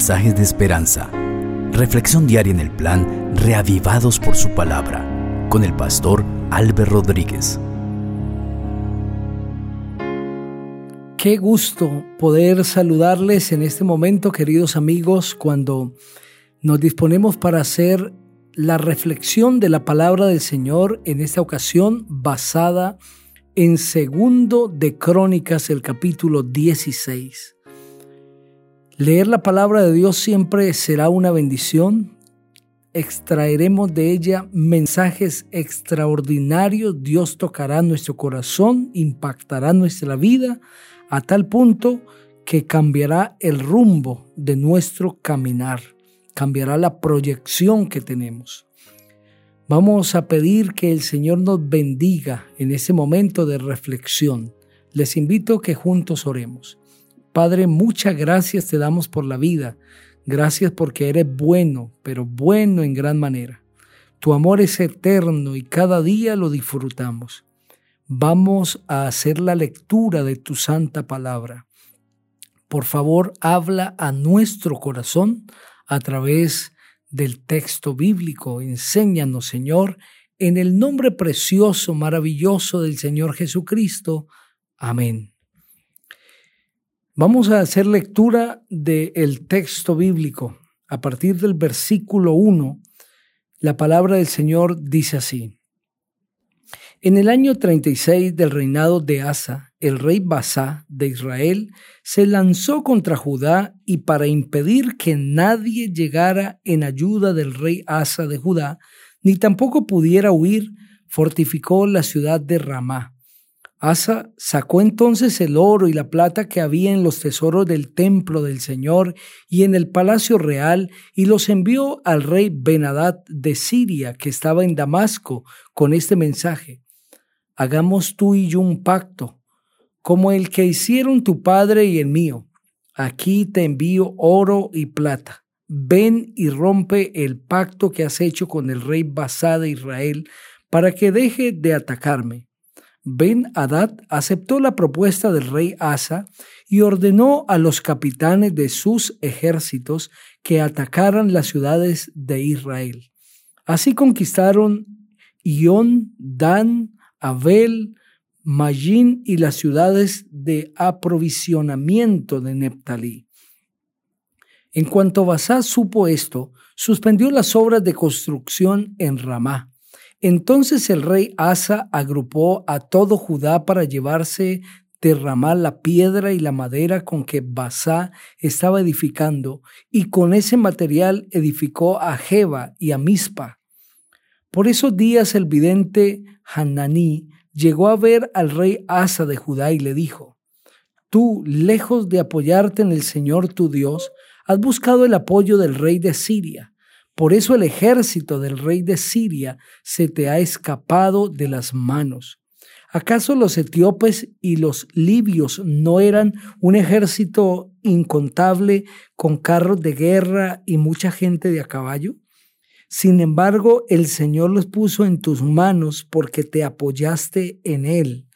mensajes de esperanza. Reflexión diaria en el plan Reavivados por su palabra con el pastor Álvaro Rodríguez. Qué gusto poder saludarles en este momento, queridos amigos, cuando nos disponemos para hacer la reflexión de la palabra del Señor en esta ocasión basada en segundo de Crónicas, el capítulo 16. Leer la palabra de Dios siempre será una bendición. Extraeremos de ella mensajes extraordinarios. Dios tocará nuestro corazón, impactará nuestra vida a tal punto que cambiará el rumbo de nuestro caminar, cambiará la proyección que tenemos. Vamos a pedir que el Señor nos bendiga en ese momento de reflexión. Les invito a que juntos oremos. Padre, muchas gracias te damos por la vida. Gracias porque eres bueno, pero bueno en gran manera. Tu amor es eterno y cada día lo disfrutamos. Vamos a hacer la lectura de tu santa palabra. Por favor, habla a nuestro corazón a través del texto bíblico. Enséñanos, Señor, en el nombre precioso, maravilloso del Señor Jesucristo. Amén. Vamos a hacer lectura del texto bíblico. A partir del versículo 1, la palabra del Señor dice así. En el año 36 del reinado de Asa, el rey Basá de Israel se lanzó contra Judá y para impedir que nadie llegara en ayuda del rey Asa de Judá, ni tampoco pudiera huir, fortificó la ciudad de Ramá Asa sacó entonces el oro y la plata que había en los tesoros del templo del Señor y en el palacio real y los envió al rey Benadad de Siria que estaba en Damasco con este mensaje. Hagamos tú y yo un pacto, como el que hicieron tu padre y el mío. Aquí te envío oro y plata. Ven y rompe el pacto que has hecho con el rey Basá de Israel para que deje de atacarme Ben Hadad aceptó la propuesta del rey Asa y ordenó a los capitanes de sus ejércitos que atacaran las ciudades de Israel. Así conquistaron Ión, Dan, Abel, Magín y las ciudades de aprovisionamiento de Neptalí. En cuanto Basá supo esto, suspendió las obras de construcción en Ramá entonces el rey Asa agrupó a todo Judá para llevarse de Ramá la piedra y la madera con que Basá estaba edificando, y con ese material edificó a Jeba y a Mispa. Por esos días el vidente Hananí llegó a ver al rey Asa de Judá y le dijo, Tú, lejos de apoyarte en el Señor tu Dios, has buscado el apoyo del rey de Siria por eso el ejército del rey de Siria se te ha escapado de las manos. ¿Acaso los etíopes y los libios no eran un ejército incontable con carros de guerra y mucha gente de a caballo? Sin embargo, el Señor los puso en tus manos porque te apoyaste en Él.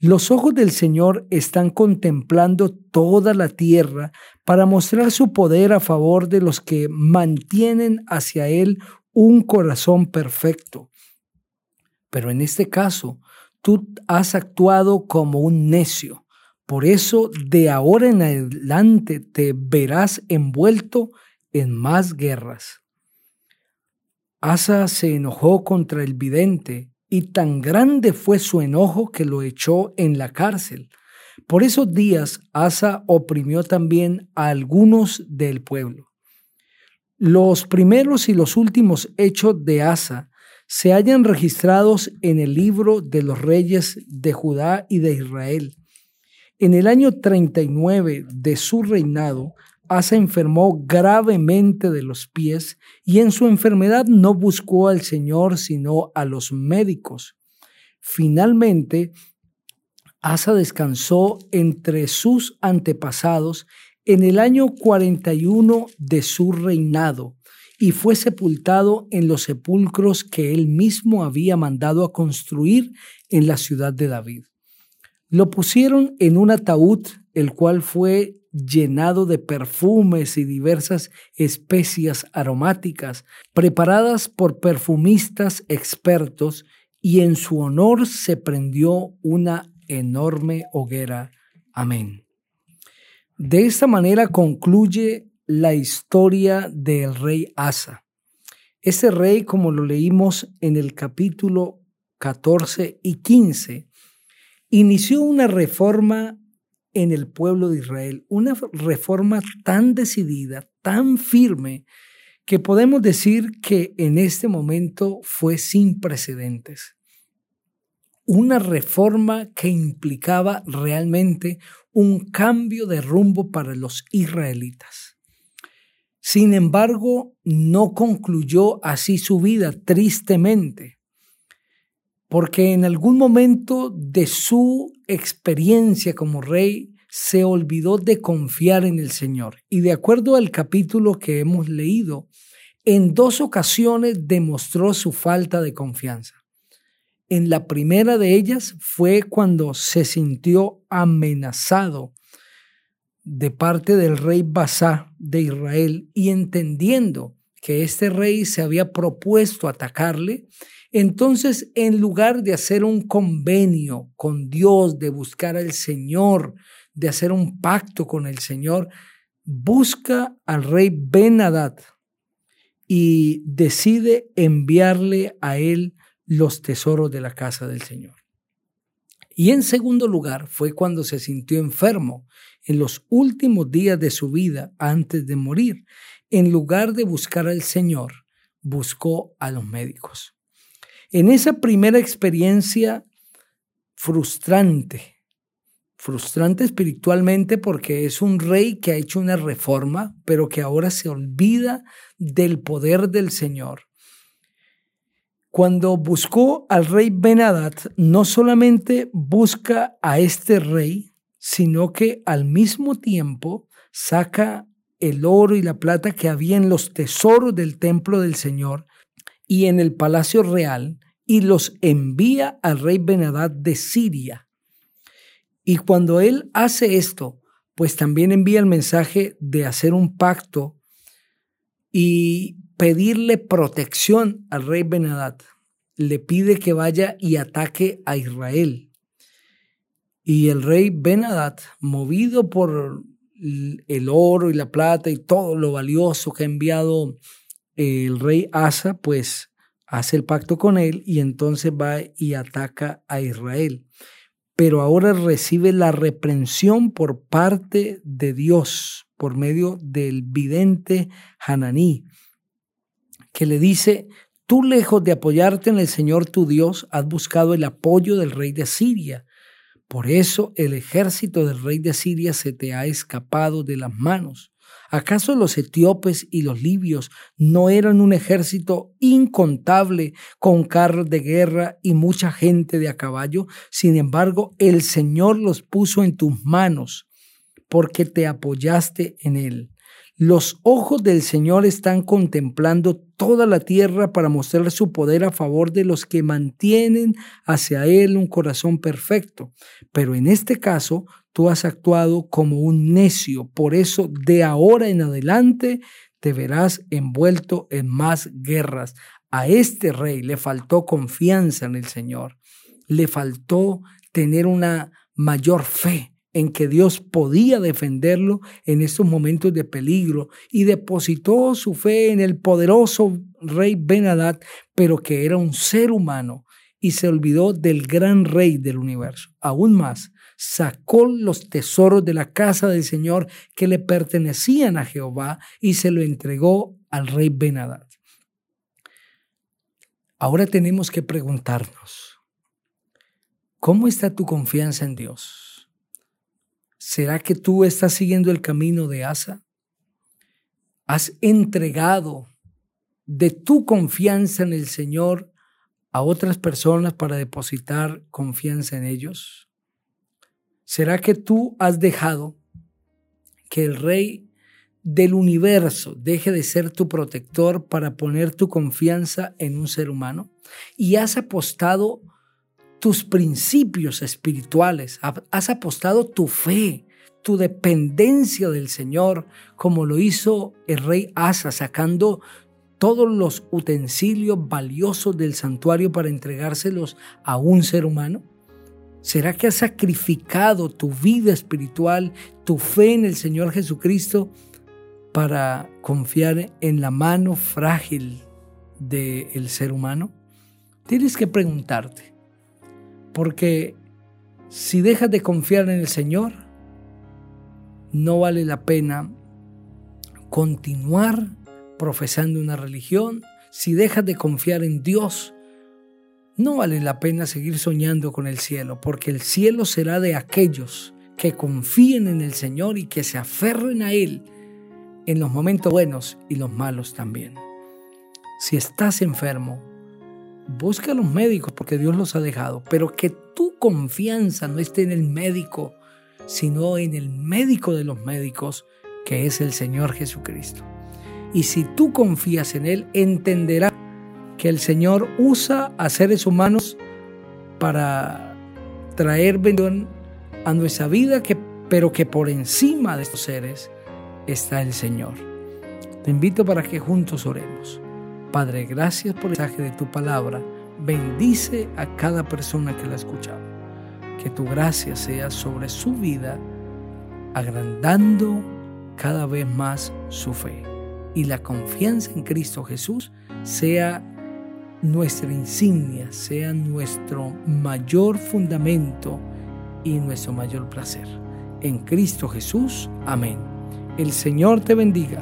Los ojos del Señor están contemplando toda la tierra para mostrar su poder a favor de los que mantienen hacia Él un corazón perfecto. Pero en este caso, tú has actuado como un necio. Por eso, de ahora en adelante te verás envuelto en más guerras. Asa se enojó contra el vidente y tan grande fue su enojo que lo echó en la cárcel. Por esos días Asa oprimió también a algunos del pueblo. Los primeros y los últimos hechos de Asa se hallan registrados en el libro de los reyes de Judá y de Israel. En el año 39 de su reinado, Asa enfermó gravemente de los pies y en su enfermedad no buscó al Señor sino a los médicos. Finalmente, Asa descansó entre sus antepasados en el año 41 de su reinado y fue sepultado en los sepulcros que él mismo había mandado a construir en la ciudad de David. Lo pusieron en un ataúd el cual fue llenado de perfumes y diversas especias aromáticas, preparadas por perfumistas expertos, y en su honor se prendió una enorme hoguera. Amén. De esta manera concluye la historia del rey Asa. Ese rey, como lo leímos en el capítulo 14 y 15, inició una reforma en el pueblo de Israel, una reforma tan decidida, tan firme, que podemos decir que en este momento fue sin precedentes. Una reforma que implicaba realmente un cambio de rumbo para los israelitas. Sin embargo, no concluyó así su vida, tristemente, porque en algún momento de su experiencia como rey se olvidó de confiar en el Señor. Y de acuerdo al capítulo que hemos leído, en dos ocasiones demostró su falta de confianza. En la primera de ellas fue cuando se sintió amenazado de parte del rey Basá de Israel y entendiendo que este rey se había propuesto atacarle, entonces en lugar de hacer un convenio con Dios, de buscar al Señor, de hacer un pacto con el Señor, busca al rey ben y decide enviarle a él los tesoros de la casa del Señor. Y en segundo lugar fue cuando se sintió enfermo en los últimos días de su vida antes de morir. En lugar de buscar al Señor, buscó a los médicos. En esa primera experiencia frustrante, frustrante espiritualmente porque es un rey que ha hecho una reforma, pero que ahora se olvida del poder del Señor cuando buscó al rey Benadad, no solamente busca a este rey, sino que al mismo tiempo saca el oro y la plata que había en los tesoros del templo del Señor y en el palacio real y los envía al rey Benadad de Siria. Y cuando él hace esto, pues también envía el mensaje de hacer un pacto y pedirle protección al rey Benadad. Le pide que vaya y ataque a Israel. Y el rey Benadad, movido por el oro y la plata y todo lo valioso que ha enviado el rey Asa, pues hace el pacto con él y entonces va y ataca a Israel. Pero ahora recibe la reprensión por parte de Dios por medio del vidente Hananí que le dice, tú lejos de apoyarte en el Señor tu Dios, has buscado el apoyo del rey de Siria. Por eso el ejército del rey de Siria se te ha escapado de las manos. ¿Acaso los etíopes y los libios no eran un ejército incontable con carros de guerra y mucha gente de a caballo? Sin embargo, el Señor los puso en tus manos porque te apoyaste en él. Los ojos del Señor están contemplando toda la tierra para mostrar su poder a favor de los que mantienen hacia Él un corazón perfecto. Pero en este caso, tú has actuado como un necio. Por eso, de ahora en adelante, te verás envuelto en más guerras. A este rey le faltó confianza en el Señor. Le faltó tener una mayor fe en que Dios podía defenderlo en estos momentos de peligro y depositó su fe en el poderoso rey Benadad, pero que era un ser humano y se olvidó del gran rey del universo. Aún más, sacó los tesoros de la casa del Señor que le pertenecían a Jehová y se lo entregó al rey Benadad. Ahora tenemos que preguntarnos, ¿cómo está tu confianza en Dios? ¿Será que tú estás siguiendo el camino de Asa? ¿Has entregado de tu confianza en el Señor a otras personas para depositar confianza en ellos? ¿Será que tú has dejado que el Rey del universo deje de ser tu protector para poner tu confianza en un ser humano? ¿Y has apostado tus principios espirituales, has apostado tu fe, tu dependencia del Señor, como lo hizo el rey Asa, sacando todos los utensilios valiosos del santuario para entregárselos a un ser humano? ¿Será que has sacrificado tu vida espiritual, tu fe en el Señor Jesucristo para confiar en la mano frágil del ser humano? Tienes que preguntarte, porque si dejas de confiar en el Señor, no vale la pena continuar profesando una religión. Si dejas de confiar en Dios, no vale la pena seguir soñando con el cielo, porque el cielo será de aquellos que confíen en el Señor y que se aferren a Él en los momentos buenos y los malos también. Si estás enfermo, busca a los médicos porque Dios los ha dejado, pero que tu confianza no esté en el médico, sino en el médico de los médicos, que es el Señor Jesucristo. Y si tú confías en Él, entenderás que el Señor usa a seres humanos para traer bendición a nuestra vida, que, pero que por encima de estos seres está el Señor. Te invito para que juntos oremos. Padre, gracias por el mensaje de tu palabra. Bendice a cada persona que la ha escuchado. Que tu gracia sea sobre su vida, agrandando cada vez más su fe. Y la confianza en Cristo Jesús sea nuestra insignia, sea nuestro mayor fundamento y nuestro mayor placer. En Cristo Jesús, amén. El Señor te bendiga.